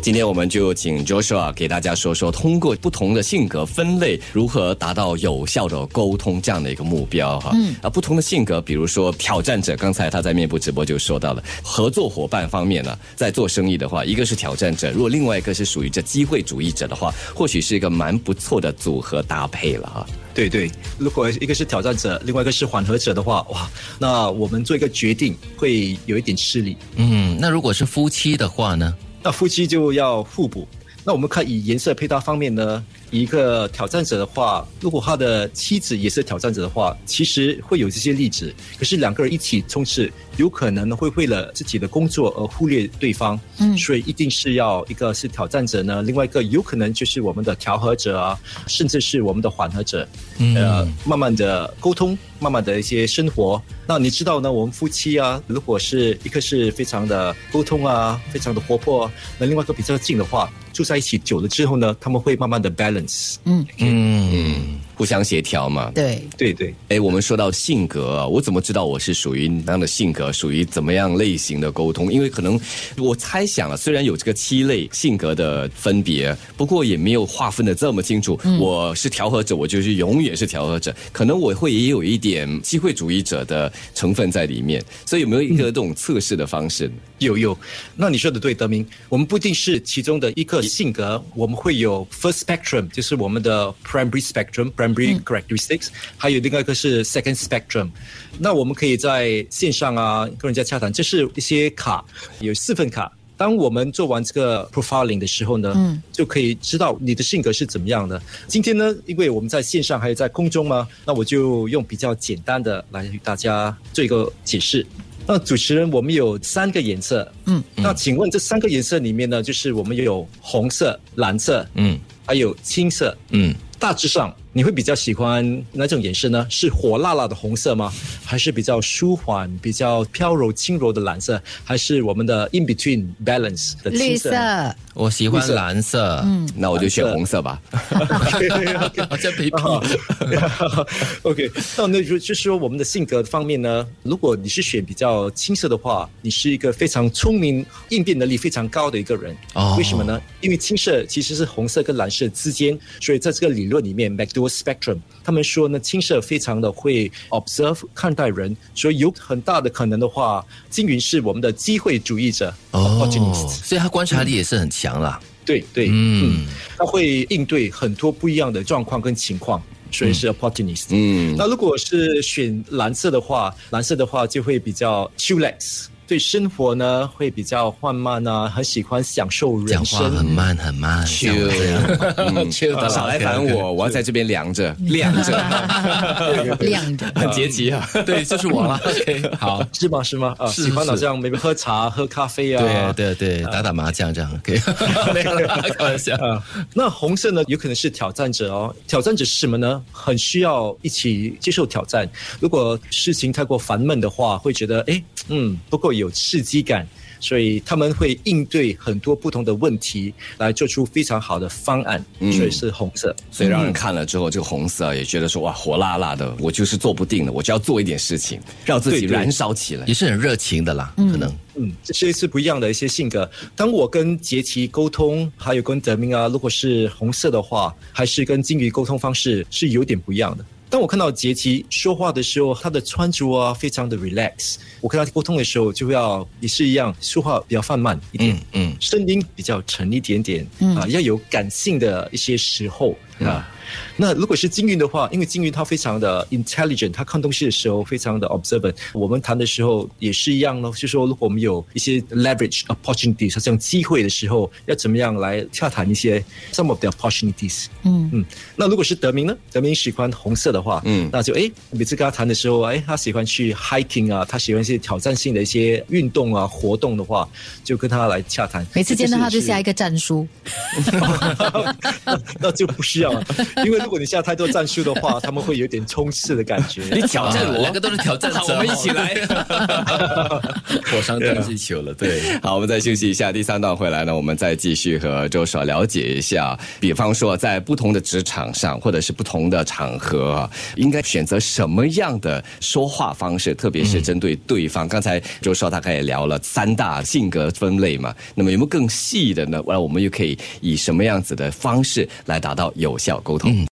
今天我们就请 Joshua 给大家说说，通过不同的性格分类，如何达到有效的沟通这样的一个目标哈。嗯啊，不同的性格，比如说挑战者，刚才他在面部直播就说到了，合作伙伴方面呢，在做生意的话，一个是挑战者，如果另外一个是属于这机会主义者的话，或许是一个蛮不错的组合搭配了哈。对对，如果一个是挑战者，另外一个是缓和者的话，哇，那我们做一个决定会有一点吃力。嗯，那如果是夫妻的话呢？那夫妻就要互补。那我们看以颜色配搭方面呢，一个挑战者的话，如果他的妻子也是挑战者的话，其实会有这些例子。可是两个人一起冲刺，有可能会为了自己的工作而忽略对方。嗯，所以一定是要一个是挑战者呢，另外一个有可能就是我们的调和者啊，甚至是我们的缓和者。呃，慢慢的沟通，慢慢的一些生活。那你知道呢？我们夫妻啊，如果是一个是非常的沟通啊，非常的活泼，那另外一个比较近的话，住在一起久了之后呢，他们会慢慢的 balance。嗯嗯。互相协调嘛，对对对。哎，我们说到性格啊，我怎么知道我是属于哪样的性格，属于怎么样类型的沟通？因为可能我猜想了，虽然有这个七类性格的分别，不过也没有划分的这么清楚。我是调和者，我就是永远是调和者。可能我会也有一点机会主义者的成分在里面。所以有没有一个这种测试的方式？有有。那你说的对，德明，我们不一定是其中的一个性格，我们会有 first spectrum，就是我们的 primary spectrum。characteristics，还有另外一个是 second spectrum。那我们可以在线上啊跟人家洽谈，这是一些卡，有四份卡。当我们做完这个 profiling 的时候呢，嗯，就可以知道你的性格是怎么样的。今天呢，因为我们在线上还有在空中嘛，那我就用比较简单的来与大家做一个解释。那主持人，我们有三个颜色，嗯，那请问这三个颜色里面呢，就是我们有红色、蓝色，嗯，还有青色，嗯，大致上。你会比较喜欢哪种颜色呢？是火辣辣的红色吗？还是比较舒缓、比较飘柔轻柔的蓝色？还是我们的 in between balance 的绿色？我喜欢蓝色，嗯，那我就选红色吧。这皮皮。OK，那那就就是说我们的性格方面呢，如果你是选比较青色的话，你是一个非常聪明、应变能力非常高的一个人。哦，为什么呢？因为青色其实是红色跟蓝色之间，所以在这个理论里面，MacDo。spectrum，他们说呢，青色非常的会 observe 看待人，所以有很大的可能的话，金云是我们的机会主义者哦，所以他观察力也是很强啦。对对，嗯，他会应对很多不一样的状况跟情况，所以是 opportunist。嗯，那如果是选蓝色的话，蓝色的话就会比较 chillax。对生活呢会比较缓慢啊，很喜欢享受人生，很慢很慢，就少来烦我，我要在这边凉着，晾着，晾着，很节气啊。对，就是我了。OK，好，是吗？是吗？啊，喜欢好像每 y 喝茶、喝咖啡啊，对对对，打打麻将这样可以。开玩笑。那红色呢，有可能是挑战者哦。挑战者是什么呢？很需要一起接受挑战。如果事情太过烦闷的话，会觉得哎，嗯，不够。有刺激感，所以他们会应对很多不同的问题，来做出非常好的方案。所以是红色，所以让人看了之后，这个红色也觉得说哇，火辣辣的，我就是做不定的，我就要做一点事情，让自己燃烧起来，也是很热情的啦。可能，嗯，这些是不一样的一些性格。当我跟杰奇沟通，还有跟德明啊，如果是红色的话，还是跟金鱼沟通方式是有点不一样的。当我看到杰奇说话的时候，他的穿着啊非常的 relax。我跟他沟通的时候，就要也是一样，说话比较放慢一点，嗯，声音比较沉一点点，啊，要有感性的一些时候啊。那如果是金云的话，因为金云他非常的 intelligent，他看东西的时候非常的 observant。我们谈的时候也是一样咯，就是说如果我们有一些 leverage opportunities，这种机会的时候，要怎么样来洽谈一些 some of the opportunities。嗯嗯。那如果是德明呢？德明喜欢红色的话，嗯，那就哎，每次跟他谈的时候，哎，他喜欢去 hiking 啊，他喜欢一些挑战性的一些运动啊活动的话，就跟他来洽谈。每次见到他就下一个战书，那就不需要了。因为如果你下太多战术的话，他们会有点冲刺的感觉。你挑战我，两个都是挑战者，我们一起来。火上加气球了，对。好，我们再休息一下，第三段回来呢，我们再继续和周少了解一下，比方说在不同的职场上，或者是不同的场合，应该选择什么样的说话方式，特别是针对对方。刚才周少大概也聊了三大性格分类嘛，那么有没有更细的呢？完了，我们又可以以什么样子的方式来达到有效沟通？Mm.